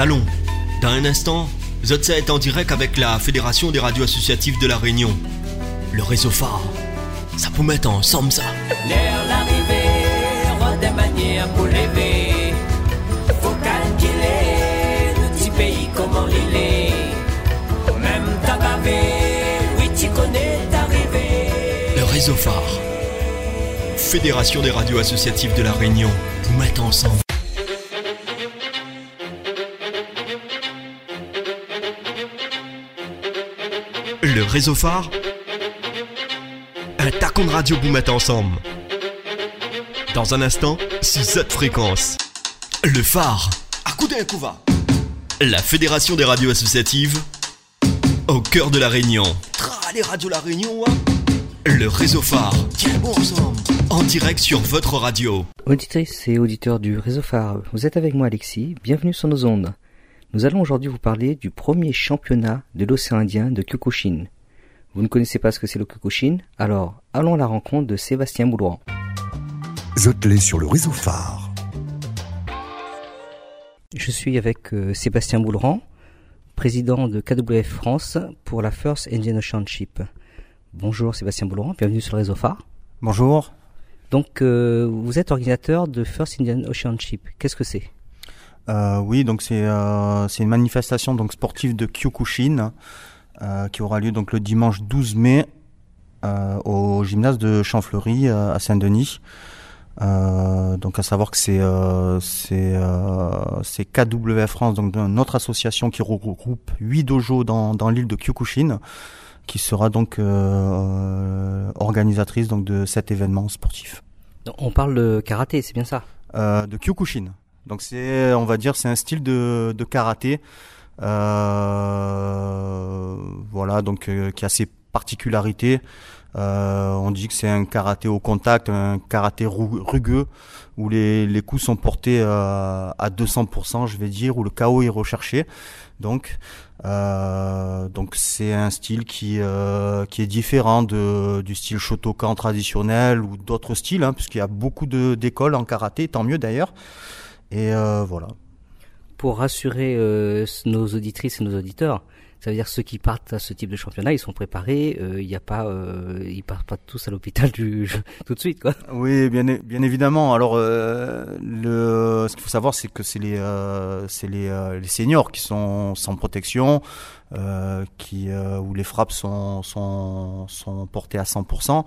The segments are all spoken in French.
Allons, dans un instant, Zotsa est en direct avec la Fédération des radios associatives de la Réunion. Le réseau phare. Ça peut mettre ensemble ça. L'air l'arrivée, des manières pour lever. Faut calculer le petit pays comment il est. Même oui tu connais t'arriver. Le réseau phare. Fédération des radios associatives de la Réunion. Vous mettez ensemble. Le réseau phare. Un tacon de radio vous mettez ensemble. Dans un instant, sur cette fréquence. Le phare. À coup d'un coup va. La Fédération des radios associatives. Au cœur de la Réunion. Tra, les radios La Réunion, hein. Le réseau phare. Tiens bon ensemble. En direct sur votre radio. Auditrices et auditeurs du réseau phare, vous êtes avec moi Alexis, bienvenue sur nos ondes. Nous allons aujourd'hui vous parler du premier championnat de l'océan Indien de Kyokushin. Vous ne connaissez pas ce que c'est le Kyokushin? Alors, allons à la rencontre de Sébastien Boulouan. Zotelé sur le réseau phare. Je suis avec euh, Sébastien Boulouan, président de KWF France pour la First Indian Ocean Ship. Bonjour Sébastien Boulouan, bienvenue sur le réseau phare. Bonjour. Donc, euh, vous êtes organisateur de First Indian Ocean Ship. Qu'est-ce que c'est? Euh, oui, donc c'est euh, c'est une manifestation donc sportive de Kyokushin qui aura lieu donc le dimanche 12 mai au gymnase de Champfleury à Saint-Denis. Euh, donc à savoir que c'est euh, c'est euh, c'est KWF France donc notre association qui regroupe huit dojos dans dans l'île de Kyokushin qui sera donc euh, organisatrice donc de cet événement sportif. On parle de karaté, c'est bien ça? Euh, de Kyokushin. Donc c'est, on va dire, c'est un style de, de karaté, euh, voilà, donc euh, qui a ses particularités. Euh, on dit que c'est un karaté au contact, un karaté ru- rugueux, où les, les coups sont portés euh, à 200%, je vais dire, où le KO est recherché. Donc, euh, donc c'est un style qui euh, qui est différent de du style Shotokan traditionnel ou d'autres styles, hein, puisqu'il y a beaucoup d'écoles en karaté, tant mieux d'ailleurs. Et euh, voilà. Pour rassurer nos auditrices et nos auditeurs, ça veut dire ceux qui partent à ce type de championnat, ils sont préparés. euh, Il n'y a pas, euh, ils partent pas tous à l'hôpital tout de suite, quoi. Oui, bien, évidemment. Alors, euh, ce qu'il faut savoir, c'est que c'est les, euh, euh, seniors qui sont sans protection, euh, euh, où les frappes sont, portées à 100%.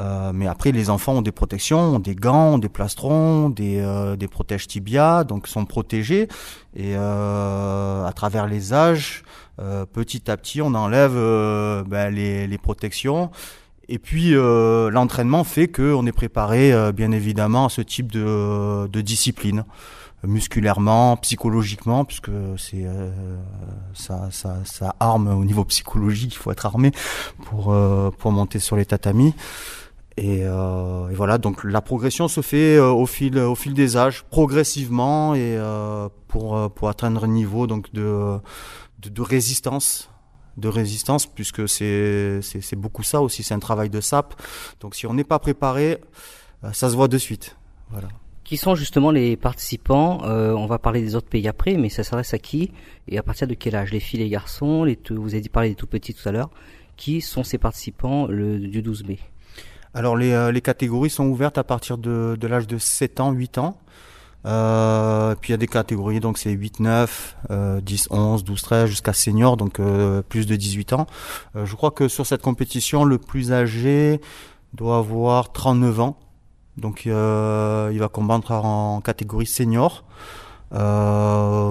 Euh, mais après, les enfants ont des protections, ont des gants, ont des plastrons, des, euh, protèges tibia, donc sont protégés. Et euh, à travers les âges, euh, petit à petit, on enlève euh, ben, les, les protections. Et puis euh, l'entraînement fait qu'on est préparé euh, bien évidemment à ce type de, de discipline, musculairement, psychologiquement, puisque c'est euh, ça, ça, ça arme au niveau psychologique, il faut être armé pour, euh, pour monter sur les tatamis. Et, euh, et voilà, donc la progression se fait euh, au fil au fil des âges, progressivement et euh, pour euh, pour atteindre un niveau donc de de, de résistance de résistance puisque c'est beaucoup ça aussi, c'est un travail de sape. Donc si on n'est pas préparé, euh, ça se voit de suite. Voilà. Qui sont justement les participants euh, On va parler des autres pays après, mais ça s'adresse à qui et à partir de quel âge? Les filles, les garçons, les tout, vous avez dit parler des tout petits tout à l'heure. Qui sont ces participants le, du 12 mai? Alors les, euh, les catégories sont ouvertes à partir de, de l'âge de 7 ans, 8 ans. Euh, puis il y a des catégories, donc c'est 8, 9, euh, 10, 11, 12, 13 jusqu'à senior, donc euh, plus de 18 ans. Euh, je crois que sur cette compétition, le plus âgé doit avoir 39 ans. Donc euh, il va combattre en catégorie senior. Euh,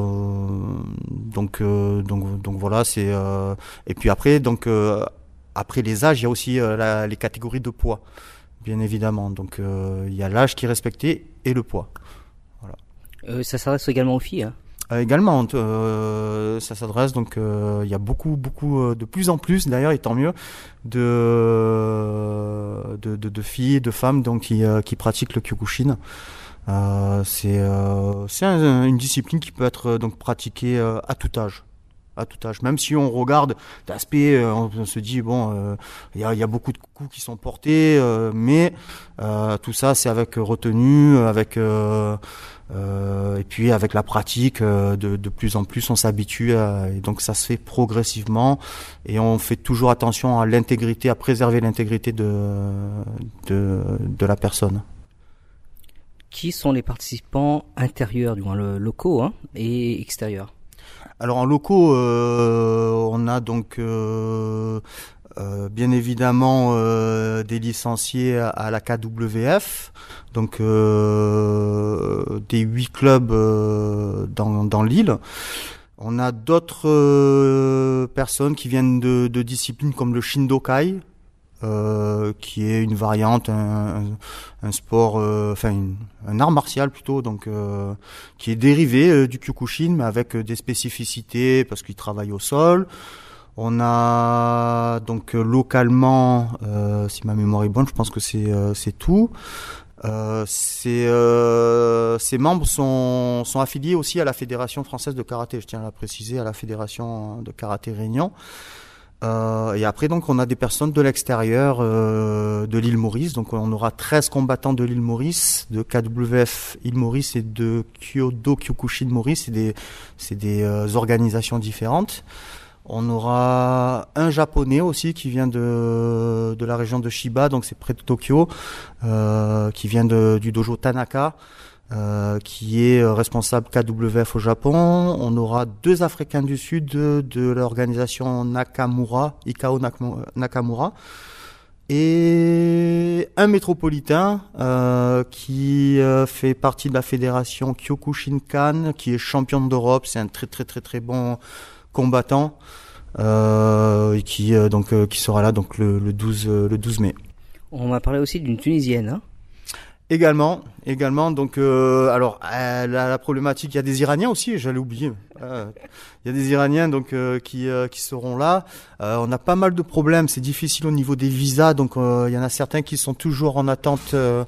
donc, donc donc voilà, c'est et puis après donc après les âges, il y a aussi les catégories de poids, bien évidemment. Donc il y a l'âge qui est respecté et le poids. Euh, Ça s'adresse également aux filles. Hein Euh, également, euh, ça s'adresse donc euh, il y a beaucoup beaucoup de plus en plus d'ailleurs et tant mieux de de, de, de filles, de femmes donc qui, qui pratiquent le Kyokushin. Euh, c'est un- une discipline qui peut être donc pratiquée à tout âge. À tout âge. Même si on regarde d'aspect, euh, on, se dit bon, il y, a, y, a, beaucoup de coups qui sont portés, mais tout ça c'est avec retenue, avec et puis avec la pratique, de, plus en plus on s'habitue et donc ça se fait progressivement et on fait toujours attention à l'intégrité, à préserver l'intégrité de, de la personne qui sont les participants intérieurs, du moins locaux hein, et extérieurs? Alors en locaux, euh, on a donc euh, euh, bien évidemment des licenciés à, la KWF, donc des huit clubs dans, dans l'île. On a d'autres personnes qui viennent de, de disciplines comme le Shindokai, euh, qui est une variante, un, sport, euh, enfin un art martial plutôt, donc euh, qui est dérivé du Kyokushin, mais avec des spécificités parce qu'il travaille au sol. On a donc localement, si ma mémoire est bonne, je pense que c'est tout. Ces, ces, membres sont, sont affiliés aussi à la Fédération française de karaté, je tiens à la préciser, à la Fédération de karaté Réunion. Euh, et après, donc, on a des personnes de l'extérieur euh, de l'île Maurice. Donc, on aura 13 combattants de l'île Maurice, de KWF île Maurice et de Kyodo Kyokushin Maurice. C'est des, c'est des euh, organisations différentes. On aura un japonais aussi qui vient de, de la région de Shiba, donc c'est près de Tokyo, qui vient du dojo Tanaka. Euh, qui est euh, responsable KWF au Japon. On aura deux Africains du Sud de, l'organisation Nakamura, Ikao Nakamura, et un métropolitain euh, qui fait partie de la fédération Kyokushinkan, qui est champion d'Europe. C'est un très très très très bon combattant et qui donc qui sera là donc le, le 12 le 12 mai. On m'a parlé aussi d'une Tunisienne. Hein Également, également. Donc, euh, alors euh, la, problématique, il y a des Iraniens aussi. J'allais oublier. Euh, il y a des Iraniens donc qui qui seront là. on a pas mal de problèmes. C'est difficile au niveau des visas. Donc, il y en a certains qui sont toujours en attente de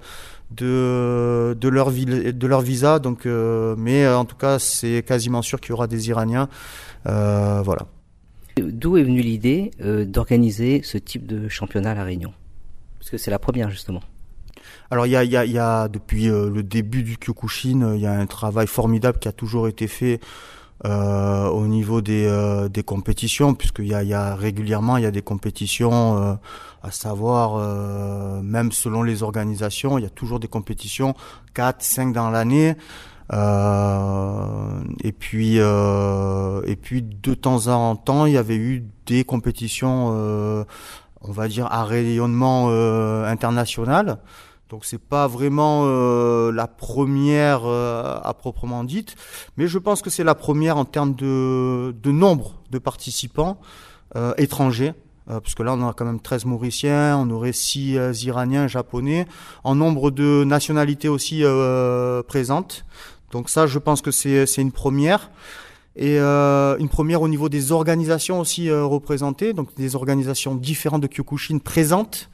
de leur de leur visa. Donc, mais en tout cas, c'est quasiment sûr qu'il y aura des Iraniens. voilà. D'où est venue l'idée d'organiser ce type de championnat à la Réunion? Parce que c'est la première justement. Alors il y a, y, a, y a, depuis euh, le début du Kyokushin, euh, il y a un travail formidable qui a toujours été fait euh, au niveau des, euh, des compétitions, puisqu'il y a, y a régulièrement il y a des compétitions, à savoir même selon les organisations, il y a toujours des compétitions 4, 5 dans l'année. et puis et puis de temps en temps, il y avait eu des compétitions, on va dire à rayonnement international. Donc c'est pas vraiment euh, la première euh, à proprement dite, mais je pense que c'est la première en termes de, nombre de participants euh, étrangers. parce que là, on a quand même 13 Mauriciens, on aurait 6 Iraniens, Japonais, en nombre de nationalités aussi présentes. Donc ça, je pense que c'est une première et une première au niveau des organisations aussi représentées, donc des organisations différentes de Kyokushin présentes.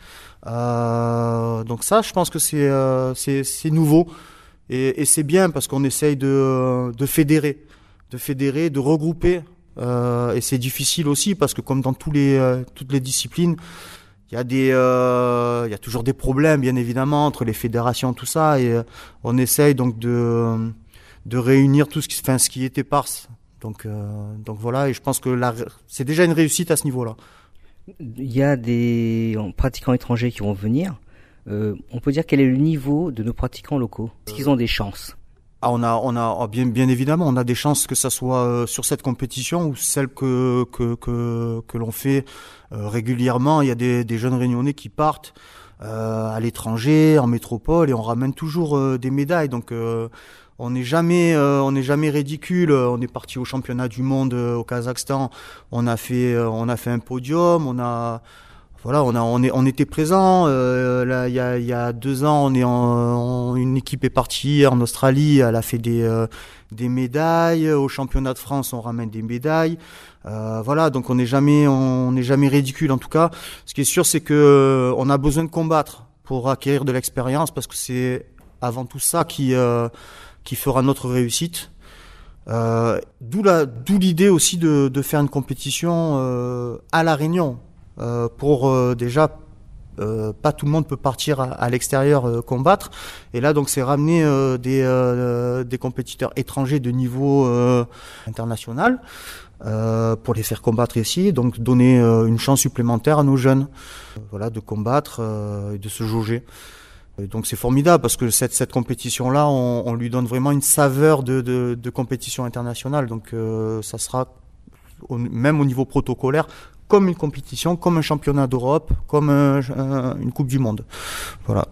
Euh, donc ça, je pense que c'est euh, c'est nouveau et, et c'est bien parce qu'on essaye de, de fédérer, de fédérer, de regrouper. Euh, et c'est difficile aussi parce que comme dans tous les euh, toutes les disciplines, il y a des il y a toujours des problèmes bien évidemment entre les fédérations tout ça et on essaye donc de de réunir tout ce qui enfin ce qui est éparse donc, donc voilà, et je pense que c'est déjà une réussite à ce niveau-là. Il y a des pratiquants étrangers qui vont venir. Euh, on peut dire quel est le niveau de nos pratiquants locaux Est-ce qu'ils ont des chances? Ah, on a, on a ah, bien, bien évidemment, on a des chances que ça soit euh, sur cette compétition ou celle que que que, que l'on fait euh, régulièrement. Il y a des, des jeunes réunionnais qui partent à l'étranger, en métropole, et on ramène toujours des médailles. Donc on n'est jamais, euh, on n'est jamais ridicule. On est parti au championnat du monde euh, au Kazakhstan. On a fait, euh, on a fait un podium. On a, voilà, on a, on est, on était présent. là, il y a, deux ans, on est en, une équipe est partie en Australie. Elle a fait des, des médailles. Au championnat de France, on ramène des médailles. voilà, donc on n'est jamais, on n'est jamais ridicule en tout cas. Ce qui est sûr, c'est que on a besoin de combattre pour acquérir de l'expérience parce que c'est avant tout ça qui qui fera notre réussite. Euh, d'où l'idée aussi de, faire une compétition euh, à la Réunion. Euh, pour euh, déjà pas tout le monde peut partir à, l'extérieur combattre. Et là donc c'est ramener des des compétiteurs étrangers de niveau international pour les faire combattre ici. Donc donner une chance supplémentaire à nos jeunes voilà de combattre et de se jauger donc c'est formidable parce que cette, cette compétition-là, on, on lui donne vraiment une saveur de, de, de compétition internationale. Donc euh, ça sera, au- même au niveau protocolaire, comme une compétition, comme un championnat d'Europe, comme un- un- une Coupe du Monde. Voilà.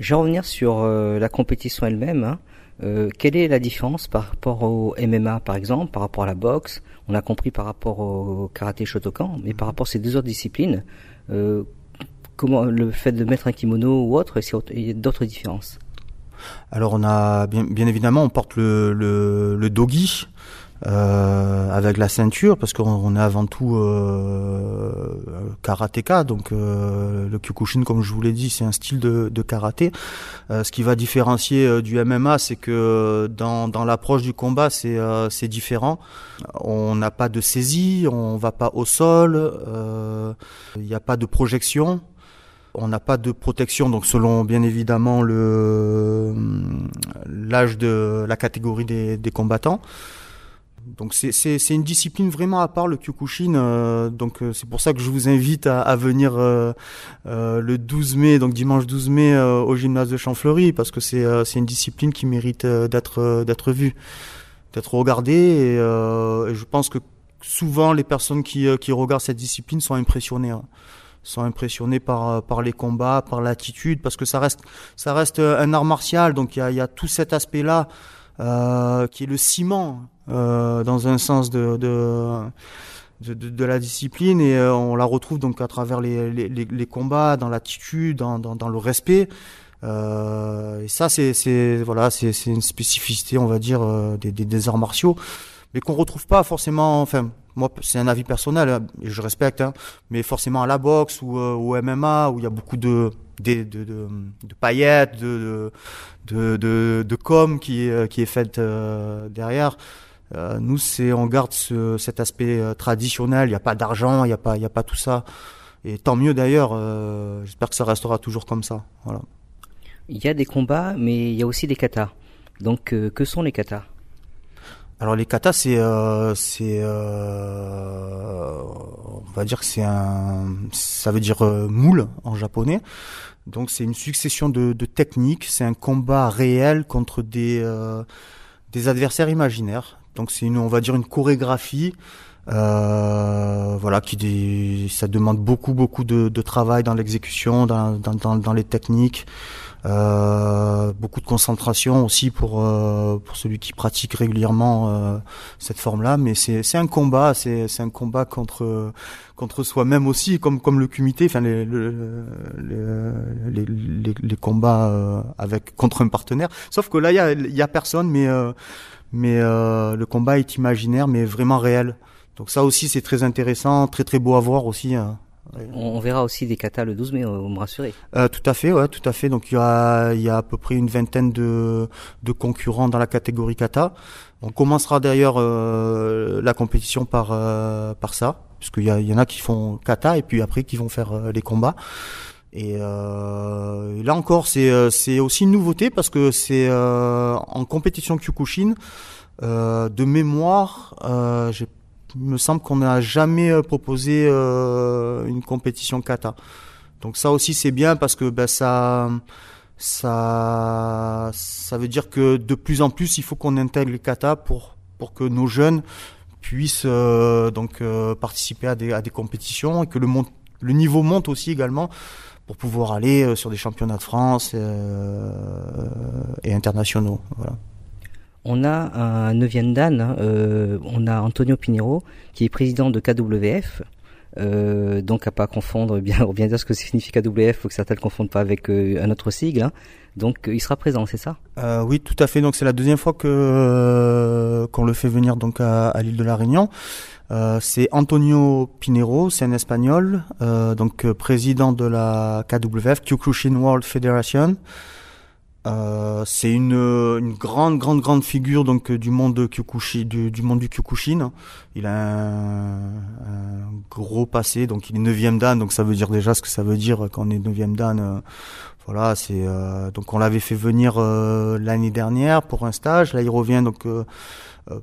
Je vais revenir sur euh, la compétition elle-même. hein. Euh, quelle est la différence par rapport au MMA, par exemple, par rapport à la boxe? On a compris par rapport au karaté Shotokan, mais par rapport à ces deux autres disciplines, euh, comment le fait de mettre un kimono ou autre, il y a d'autres différences Alors on a bien, bien évidemment on porte le, le, le dogi euh, avec la ceinture parce qu'on on est avant tout euh, karatéka donc euh, le kyokushin comme je vous l'ai dit c'est un style de, de karaté. Euh, ce qui va différencier euh, du MMA c'est que dans, dans l'approche du combat c'est euh, c'est différent. On n'a pas de saisie, on va pas au sol, il n'y a pas de projection. On n'a pas de protection, donc selon bien évidemment le l'âge de la catégorie des, des combattants. Donc c'est une discipline vraiment à part le Kyokushin. euh, donc euh, c'est pour ça que je vous invite à, à venir euh, euh, le 12 mai, donc dimanche 12 mai euh, au gymnase de Champfleury, parce que c'est euh, une discipline qui mérite euh, d'être euh, d'être vue, d'être regardée. Et, euh, et je pense que souvent les personnes qui euh, qui regardent cette discipline sont impressionnées. hein sont impressionnés par euh, par les combats, par l'attitude, parce que ça reste ça reste euh, un art martial, donc il y a, tout cet aspect-là euh, qui est le ciment dans un sens de de, de, la discipline. Et on la retrouve donc à travers les, les, combats, dans l'attitude, dans, dans, le respect. Et ça c'est voilà c'est une spécificité on va dire des, des arts martiaux, mais qu'on retrouve pas forcément. Enfin moi c'est un avis personnel hein, et je respecte, hein, mais forcément à la boxe ou euh, au MMA où il y a beaucoup de paillettes, de, de, com qui, est- est faite euh, derrière. Euh, nous, c'est on garde ce, cet aspect euh, traditionnel. Il n'y a pas d'argent, il n'y a pas, a pas tout ça. Et tant mieux d'ailleurs. euh, J'espère que ça restera toujours comme ça. Il y a des combats, mais il y a aussi des katas. Donc, euh, que sont les katas? Alors les katas, c'est, euh, euh, on va dire que c'est un, ça veut dire euh, moule en japonais. Donc c'est une succession de, techniques. C'est un combat réel contre des, des adversaires imaginaires. Donc c'est une, on va dire une chorégraphie. Voilà, qui ça demande beaucoup beaucoup de, travail dans l'exécution, dans, dans les techniques. Euh, beaucoup de concentration aussi pour euh, pour celui qui pratique régulièrement euh, cette forme-là. Mais c'est c'est un combat, c'est c'est un combat contre contre soi-même aussi, comme comme le kumité, enfin les le- le- les, les, les combats euh, avec contre un partenaire. Sauf que là il y a il y a personne, mais euh, mais le combat est imaginaire, mais vraiment réel. Donc ça aussi c'est très intéressant, très très beau à voir aussi. hein. On, on verra aussi des katas le 12 mai, vous me rassurez. Euh, tout à fait, ouais, tout à fait. Donc il y a, il y a à peu près une vingtaine de, de concurrents dans la catégorie kata. On commencera d'ailleurs euh, la compétition par euh, par ça, puisqu'il y, a, il y en a qui font kata et puis après qui vont faire euh, les combats. Et, euh, et là encore, c'est euh, c'est aussi une nouveauté parce que c'est euh, en compétition Kyokushin. Euh, de mémoire, euh, j'ai- il me semble qu'on n'a jamais euh, proposé euh, une compétition kata. Donc ça aussi c'est bien parce que ben, ça, ça, ça veut dire que de plus en plus il faut qu'on intègre les kata pour pour que nos jeunes puissent euh, donc participer à des à des compétitions et que le le niveau monte aussi également pour pouvoir aller sur des championnats de France euh, et internationaux. Voilà. On a un neuvième dan, hein, euh, on a Antonio Pinheiro, qui est président de KWF, euh, donc à pas confondre, bien, bien dire ce que signifie KWF, faut que certains ne confondent pas avec euh, un autre sigle. hein. Donc euh, il sera présent, c'est ça? Euh, oui, tout à fait. Donc c'est la deuxième fois que qu'on le fait venir donc à, à l'île de la Réunion. C'est Antonio Pinheiro, c'est un Espagnol, donc président de la KWF, Kyokushin World Federation. Euh, c'est une, une grande, grande, grande figure donc du monde Kyokushin, du, du monde du Kyokushin. Il a un, un, gros passé, donc il est neuvième dan, donc ça veut dire déjà ce que ça veut dire quand on est neuvième dan. Euh, voilà, c'est euh, donc on l'avait fait venir euh, l'année dernière pour un stage. Là, il revient donc euh,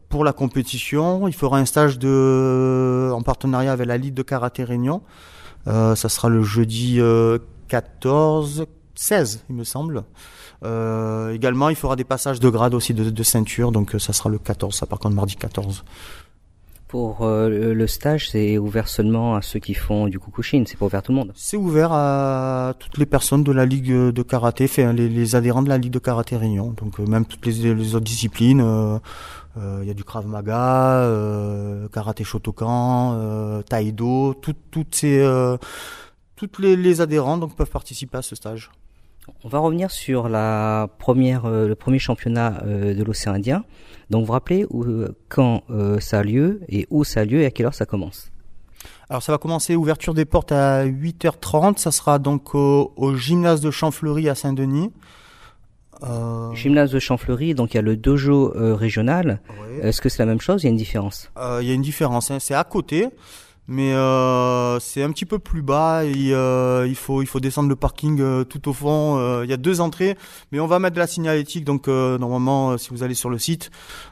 pour la compétition. Il fera un stage de en partenariat avec la Ligue de karaté Réunion. ça sera le jeudi 14, 16, il me semble. Euh, également, il fera des passages de grade aussi de, de ceinture, donc ça sera le 14, ça par contre mardi 14. Pour euh, le stage, c'est ouvert seulement à ceux qui font du Kukushin, c'est pas ouvert à tout le monde. C'est ouvert à toutes les personnes de la ligue de karaté, fait les, les adhérents de la ligue de karaté Réunion, donc euh, même toutes les, les, autres disciplines. Il euh, y a du Krav Maga, karaté Shotokan, Taïdo, tout, toutes ces toutes les, les adhérents donc peuvent participer à ce stage. On va revenir sur la première, euh, le premier championnat euh, de l'océan Indien. Donc vous vous rappelez où, quand euh, ça a lieu et où ça a lieu et à quelle heure ça commence? Alors ça va commencer ouverture des portes à 8h30. Ça sera donc au, au gymnase de Champfleury à Saint-Denis. Gymnase de Champfleury, donc il y a le dojo régional. Est-ce que c'est la même chose? Il y a une différence? Il y a une différence. Hein. C'est à côté mais euh, c'est un petit peu plus bas. Et, euh, il faut il faut descendre le parking euh, tout au fond. Il y a deux entrées, mais on va mettre de la signalétique. Donc normalement, si vous allez sur le site,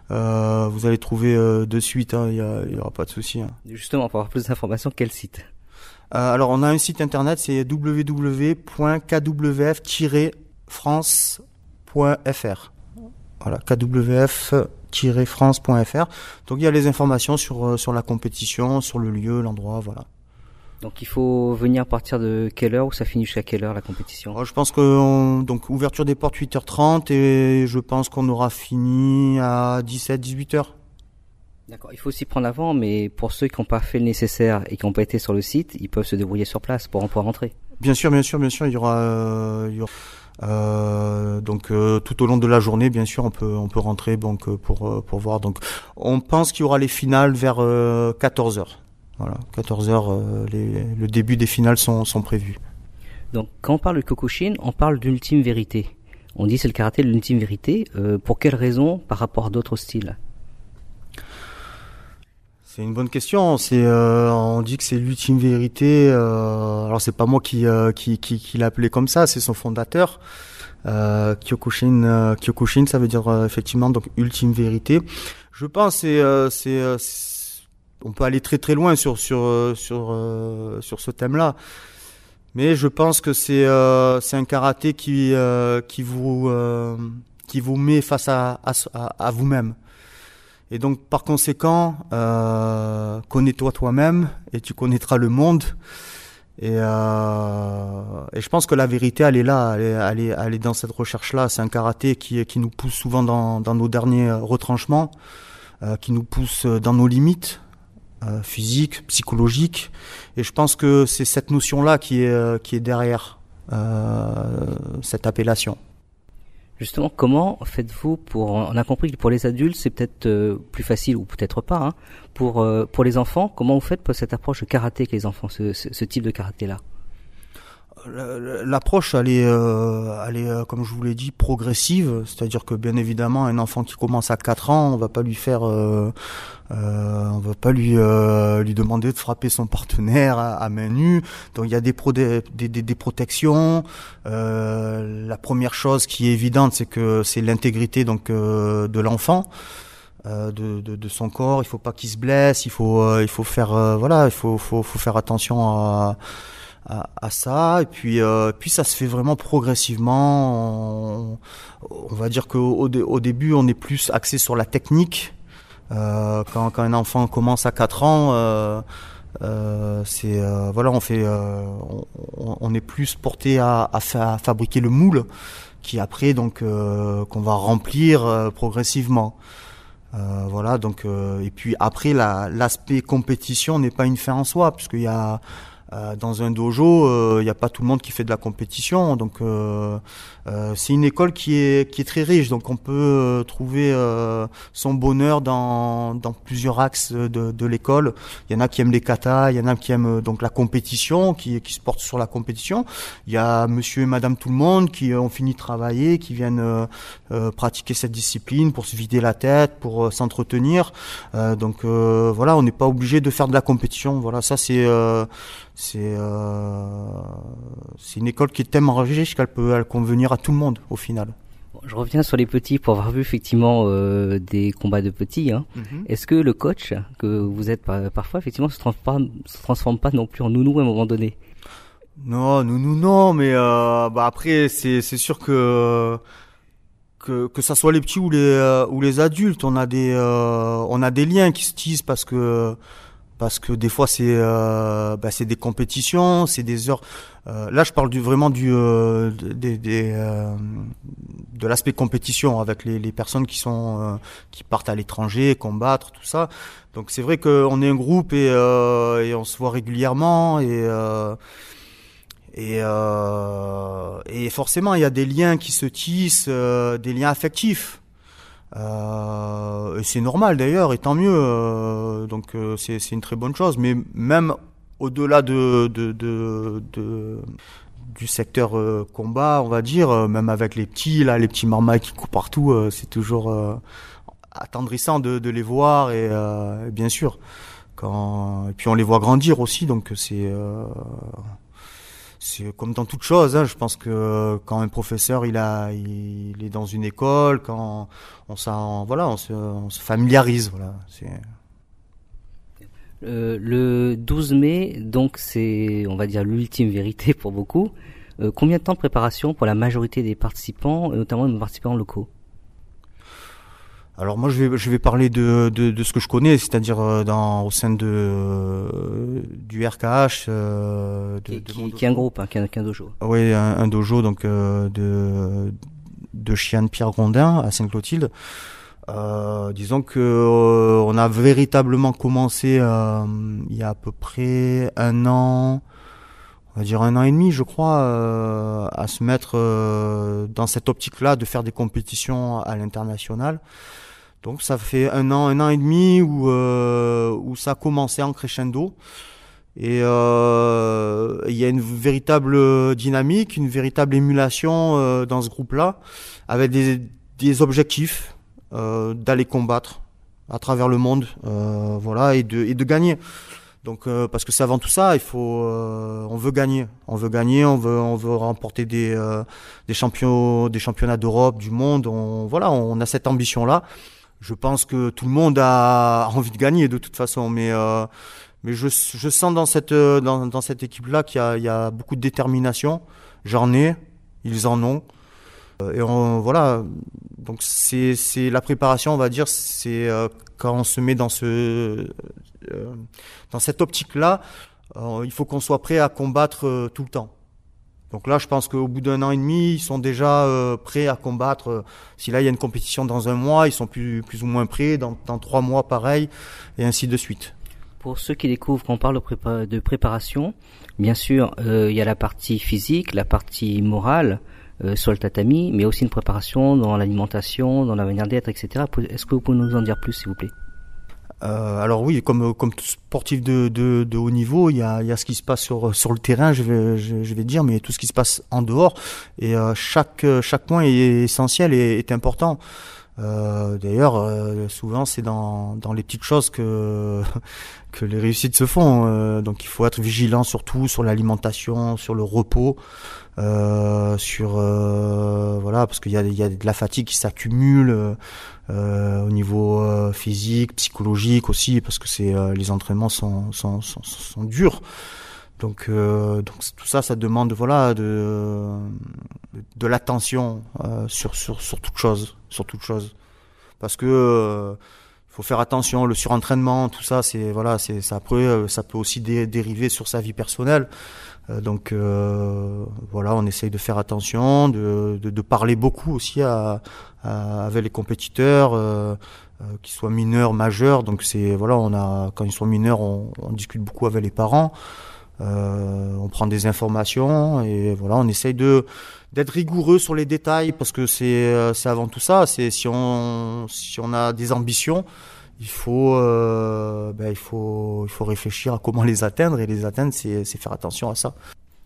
vous allez trouver de suite. Hein, il y, y, aura pas de souci. Hein. Justement, pour avoir plus d'informations, quel site? Alors on a un site internet, c'est www.kwf-france.fr. Voilà, kwf france.fr. Donc il y a les informations sur euh, sur la compétition, sur le lieu, l'endroit, voilà. Donc il faut venir à partir de quelle heure ou ça finit jusqu'à quelle heure la compétition? Oh, Je pense que on, donc ouverture des portes 8h30 et je pense qu'on aura fini à 17 18h. D'accord, il faut aussi prendre avant mais pour ceux qui n'ont pas fait le nécessaire et qui n'ont pas été sur le site, ils peuvent se débrouiller sur place pour en pouvoir rentrer. Bien sûr, bien sûr, bien sûr, il y aura, euh, il y aura euh, donc euh, tout au long de la journée, bien sûr, on peut on peut rentrer donc euh, pour pour voir. Donc on pense qu'il y aura les finales vers 14 h Voilà, 14 h le début des finales sont sont prévus. Donc quand on parle de Kokushin, on parle d'ultime vérité. On dit c'est le karaté de l'ultime vérité. pour quelle raison par rapport à d'autres styles? C'est une bonne question. C'est, euh, on dit que c'est l'ultime vérité. Euh, alors c'est pas moi qui euh, l'a appelé comme ça, c'est son fondateur. Euh, Kyokushin, euh, Kyokushin, ça veut dire effectivement donc ultime vérité. Je pense c'est c'est on peut aller très très loin sur sur ce thème-là. Mais je pense que c'est un karaté qui vous qui vous met face à vous-même. Et donc, par conséquent, euh, connais-toi toi-même et tu connaîtras le monde. Et, euh, et, je pense que la vérité, elle est là, elle est, elle est, elle est dans cette recherche-là. C'est un karaté qui, qui nous pousse souvent dans, dans nos derniers retranchements, euh, qui nous pousse dans nos limites euh, physiques, psychologiques. Et je pense que c'est cette notion-là qui est, qui est derrière euh, cette appellation. Justement, comment faites-vous pour On a compris que pour les adultes, c'est peut-être euh, plus facile ou peut-être pas. Hein, pour euh, pour les enfants, comment vous faites pour cette approche karaté avec les enfants, ce, ce, ce type de karaté-là? L'approche, elle est, euh, elle est, comme je vous l'ai dit, progressive. C'est-à-dire que, bien évidemment, un enfant qui commence à 4 ans, on va pas lui faire, euh, euh, on va pas lui euh, lui demander de frapper son partenaire à, à main nue. Donc, il y a des, pro des, des, des protections. Euh, la première chose qui est évidente, c'est que c'est l'intégrité donc euh, de l'enfant. De, de, de, son corps, il faut pas qu'il se blesse, il faut, il faut faire, voilà, il faut, faut, faut faire attention à, à, à, ça. Et puis euh, puis ça se fait vraiment progressivement. On, va dire qu'au au, début on est plus axé sur la technique. Euh, quand, quand un enfant commence à 4 ans euh, euh, c'est euh, voilà on fait euh, on, on, est plus porté à, à, à, fabriquer le moule qui après donc qu'on va remplir progressivement. Voilà donc et puis après l'aspect compétition n'est pas une fin en soi puisqu'il y a Euh, dans un dojo, il n'y a pas tout le monde qui fait de la compétition, donc c'est une école qui est qui est très riche, donc on peut trouver son bonheur dans dans plusieurs axes de, de l'école. Il y en a qui aiment les katas, il y en a qui aiment donc la compétition, qui qui se portent sur la compétition. Il y a Monsieur et Madame tout le monde qui ont fini de travailler, qui viennent pratiquer cette discipline pour se vider la tête, pour s'entretenir. donc voilà, on n'est pas obligé de faire de la compétition. Voilà, ça c'est euh, c'est une école qui est tellement riche qu'elle peut convenir à tout le monde au final. Je reviens sur les petits pour avoir vu effectivement euh, des combats de petits. Hein. Mhm. Est-ce que le coach que vous êtes parfois effectivement se transforme, se transforme pas non plus en nounou à un moment donné? Non, nounou non, mais euh, bah après c'est c'est sûr que que que ça soit les petits ou les ou les adultes, on a des on a des liens qui se tissent parce que parce que des fois c'est euh, bah, c'est des compétitions, c'est des heures. Euh, là, je parle du vraiment du euh, des, des euh, de l'aspect compétition avec les, les personnes qui sont euh, qui partent à l'étranger combattre tout ça. Donc c'est vrai qu'on est un groupe et, et on se voit régulièrement et et, et forcément il y a des liens qui se tissent, des liens affectifs. Euh, et c'est normal d'ailleurs, et tant mieux. Euh, donc euh, c'est une très bonne chose. Mais même au-delà de, de, de, de, du secteur euh, combat, on va dire, même avec les petits, là, les petits marmailles qui courent partout, c'est toujours attendrissant de, les voir et, bien sûr. Quand... Et puis on les voit grandir aussi, donc c'est c'est comme dans toute chose. Hein, je pense que quand un professeur il a, il, est dans une école, quand on voilà, on se, on se, familiarise. Voilà. Euh, le 12 mai, donc c'est, on va dire, l'ultime vérité pour beaucoup. Euh, combien de temps de préparation pour la majorité des participants, notamment des participants locaux? Alors moi je vais je vais parler de, de, de ce que je connais, c'est-à-dire euh, dans au sein de euh, du RKH euh, de, qui, qui, est un groupe, hein, qui, est un, dojo. Oui, un, dojo donc euh, de de Chian Pierre Grondin à Sainte-Clotilde. disons que on a véritablement commencé il y a à peu près un an, on va dire un an et demi, je crois, à se mettre dans cette optique-là de faire des compétitions à l'international. Donc ça fait un an, un an et demi où, euh, ça a commencé en crescendo. Et euh, il y a une véritable dynamique, une véritable émulation euh, dans ce groupe-là, avec des, objectifs d'aller combattre à travers le monde, voilà, et de, gagner. Donc parce que c'est avant tout ça, il faut, on veut gagner, on veut gagner, on veut, remporter des, des champions, des championnats d'Europe, du monde. On, voilà, on a cette ambition-là je pense que tout le monde a envie de gagner de toute façon, mais euh, mais je, je sens dans cette euh, dans, cette équipe là qu'il y y a beaucoup de détermination. J'en ai, ils en ont. Euh, et on, voilà, donc c'est c'est la préparation, on va dire, c'est quand on se met dans ce dans cette optique là, il faut qu'on soit prêt à combattre tout le temps. Donc là, je pense qu'au bout d'un an et demi, ils sont déjà euh, prêts à combattre. Si là, il y a une compétition dans un mois, ils sont plus, plus ou moins prêts. Dans, dans trois mois, pareil, et ainsi de suite. Pour ceux qui découvrent qu'on parle de, préparation, bien sûr, euh, il y a la partie physique, la partie morale euh, sur le tatami, mais aussi une préparation dans l'alimentation, dans la manière d'être, etc. Est-ce que vous pouvez nous en dire plus, s'il vous plaît? Euh, alors oui, comme comme sportif de, de, haut niveau, il y a, y a ce qui se passe sur sur le terrain, je vais je, je vais dire, mais tout ce qui se passe en dehors. Et euh, chaque chaque point est essentiel et est important. Euh, D'ailleurs, euh, souvent c'est dans dans les petites choses que que les réussites se font. Euh, donc il faut être vigilant surtout sur l'alimentation, sur le repos. Euh, sur euh, voilà parce qu'il y a, y a de la fatigue qui s'accumule au niveau physique, psychologique aussi, parce que c'est les entraînements sont, sont, sont, sont durs. Donc, donc tout ça, ça demande voilà de de l'attention sur, sur sur toute chose, sur toute chose, parce que faut faire attention. Le surentraînement, tout ça, c'est voilà, c'est ça peut ça peut aussi dériver sur sa vie personnelle. donc voilà, on essaye de faire attention, de, parler beaucoup aussi à, euh, avec les compétiteurs, euh, euh, qu'ils soient mineurs, majeurs. Donc c'est voilà, on a quand ils sont mineurs, on, discute beaucoup avec les parents. Euh, on prend des informations et voilà, on essaye de d'être rigoureux sur les détails parce que c'est euh, c'est avant tout ça. C'est si on si on a des ambitions, il faut euh, ben, il faut il faut réfléchir à comment les atteindre et les atteindre, c'est c'est faire attention à ça.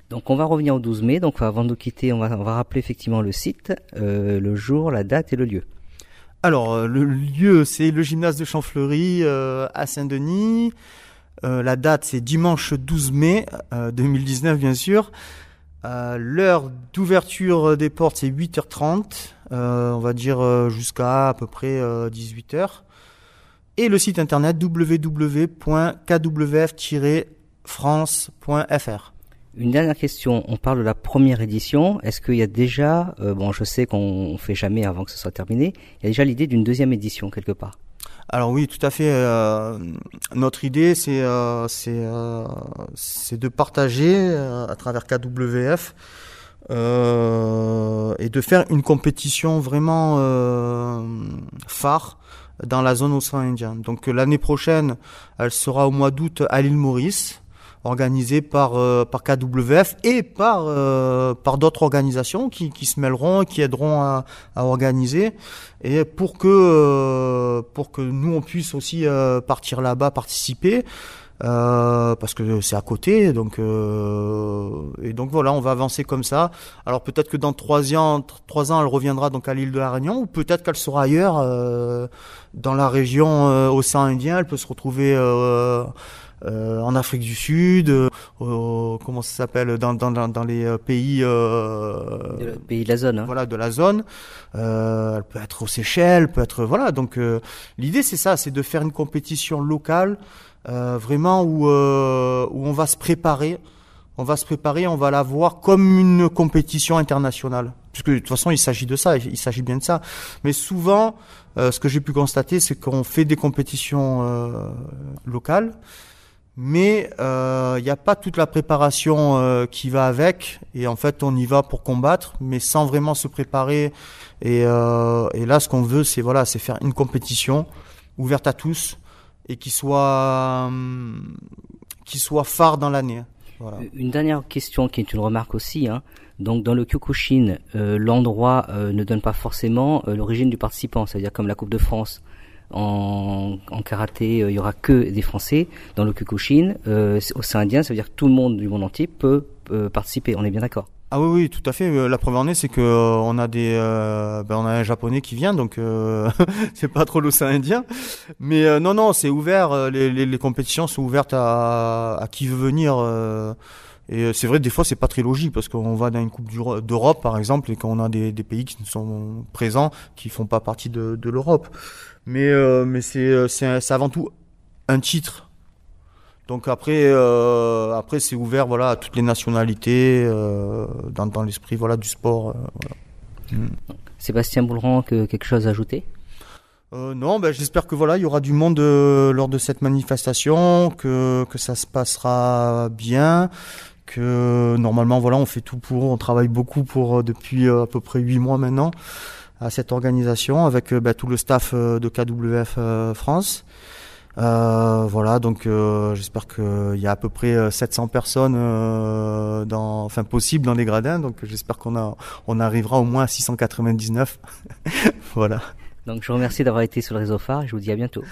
Donc on va revenir au 12 mai. Donc avant de nous quitter, on va, on va rappeler effectivement le site, euh, le jour, la date et le lieu. Alors le lieu, c'est le gymnase de Champfleury euh, à Saint-Denis. La date, c'est dimanche 12 mai euh, 2019, bien sûr. Euh, L'heure d'ouverture des portes, c'est 8h30. Euh, on va dire euh, jusqu'à à peu près euh, 18h. Et le site internet www.kwf-france.fr. Une dernière question. On parle de la première édition. Est-ce qu'il y a déjà, euh, bon, je sais qu'on fait jamais avant que ce soit terminé. Il y a déjà l'idée d'une deuxième édition quelque part. Alors oui, tout à fait. euh, notre idée, c'est euh, euh, de partager à travers KWF et de faire une compétition vraiment phare dans la zone océan Indien. Donc l'année prochaine, elle sera au mois d'août à l'île Maurice, organisée par euh, par KWF et par euh, par d'autres organisations qui qui se mêleront, qui aideront à, à organiser et pour que euh, pour que nous on puisse aussi euh, partir là-bas participer. Euh, parce que c'est à côté, donc euh, et donc voilà, on va avancer comme ça. Alors peut-être que dans trois ans, trois ans, elle reviendra donc à l'île de la Réunion, ou peut-être qu'elle sera ailleurs, euh, dans la région euh, océan Indien. Elle peut se retrouver euh, euh, en Afrique du Sud, euh, comment ça s'appelle, dans, dans, dans, les euh, pays euh, le pays de la zone. Hein. voilà de la zone. Euh, elle peut être aux Seychelles, peut être voilà. Donc euh, l'idée c'est ça, c'est de faire une compétition locale, euh, vraiment où euh, où on va se préparer. On va se préparer, on va la voir comme une compétition internationale. Puisque de toute façon, il s'agit de ça, il s'agit bien de ça. Mais souvent, euh, ce que j'ai pu constater, c'est qu'on fait des compétitions euh, locales, mais euh, il n'y a pas toute la préparation euh, qui va avec. Et en fait, on y va pour combattre, mais sans vraiment se préparer. Et, euh, et là, ce qu'on veut, c'est voilà, c'est faire une compétition ouverte à tous et qui soit hum, qui soit phare dans l'année. Voilà. Une dernière question qui est une remarque aussi. Hein. Donc dans le Kyokushin, euh, l'endroit euh, ne donne pas forcément euh, l'origine du participant. C'est-à-dire comme la Coupe de France en, karaté, euh, il y aura que des Français. Dans le Kyokushin, euh, c'est- sein indien, ça veut dire que tout le monde du monde entier peut euh, participer. On est bien d'accord? Ah oui, oui, tout à fait. Euh, La preuve en est, c'est que euh, on a des, euh, ben, on a un japonais qui vient, donc euh, c'est pas trop l'océan Indien. Mais euh, non, non, c'est ouvert. euh, Les, les, les compétitions sont ouvertes à, à qui veut venir. Et euh, c'est vrai, des fois, c'est pas très logique parce qu'on va dans une coupe d'Euro- d'Europe, par exemple, et qu'on a des, des pays qui sont présents, qui font pas partie de, de l'Europe. Mais, euh, mais c'est, euh, c'est, avant tout un titre. Donc après, euh, après c'est ouvert voilà à toutes les nationalités euh, dans, dans l'esprit voilà du sport. voilà. Sébastien Boulran, que, quelque chose à ajouter? Euh, non, ben, j'espère que voilà il y aura du monde euh, lors de cette manifestation, que que ça se passera bien, que normalement voilà on fait tout pour, on travaille beaucoup pour euh, depuis euh, à peu près huit mois maintenant à cette organisation avec euh, ben, tout le staff euh, de KWF euh, France. Euh, voilà, donc euh, j'espère qu'il y a à peu près euh, 700 personnes euh, dans, enfin possible dans les gradins, donc j'espère qu'on a, on arrivera au moins à 699. voilà. Donc je vous remercie d'avoir été sur le réseau phare et je vous dis à bientôt.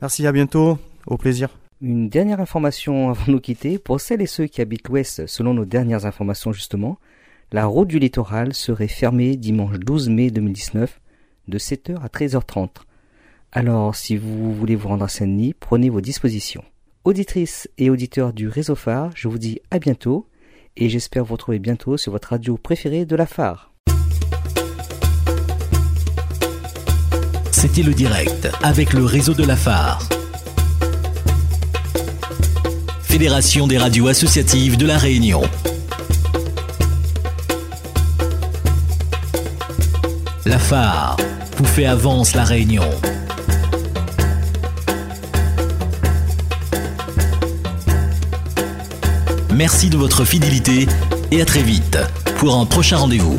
Merci, à bientôt, au plaisir. Une dernière information avant de nous quitter. Pour celles et ceux qui habitent l'Ouest, selon nos dernières informations justement, la route du littoral serait fermée dimanche 12 mai 2019 de 7h à 13h30. Alors, si vous voulez vous rendre à Saint-Denis, prenez vos dispositions. Auditrices et auditeurs du réseau phare, je vous dis à bientôt et j'espère vous retrouver bientôt sur votre radio préférée de la phare. C'était le direct avec le réseau de la phare. Fédération des radios associatives de la Réunion. La phare vous fait avance la Réunion. Merci de votre fidélité et à très vite pour un prochain rendez-vous.